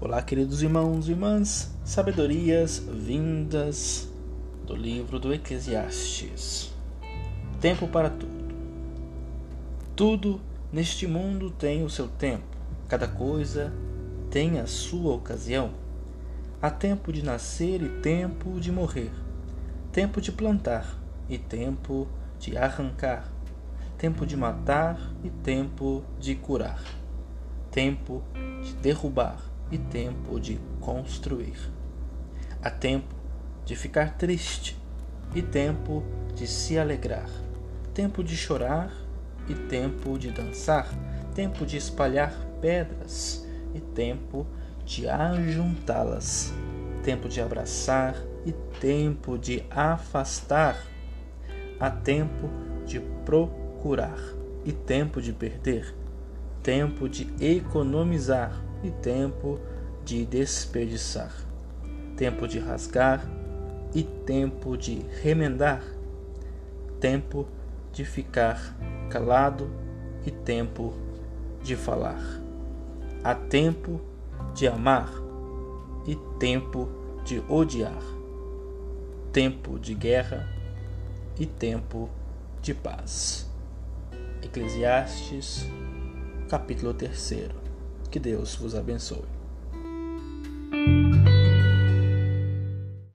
Olá, queridos irmãos e irmãs, sabedorias vindas do livro do Eclesiastes. Tempo para tudo. Tudo neste mundo tem o seu tempo, cada coisa tem a sua ocasião. Há tempo de nascer e tempo de morrer, tempo de plantar e tempo de arrancar, tempo de matar e tempo de curar, tempo de derrubar e tempo de construir. Há tempo de ficar triste e tempo de se alegrar, tempo de chorar e tempo de dançar, tempo de espalhar pedras e tempo de ajuntá-las, tempo de abraçar e tempo de afastar. Há tempo de procurar e tempo de perder, tempo de economizar e tempo de desperdiçar, tempo de rasgar e tempo de remendar, tempo de ficar calado e tempo de falar. Há tempo de amar e tempo de odiar, tempo de guerra e tempo de paz. Eclesiastes, capítulo 3. Que Deus vos abençoe.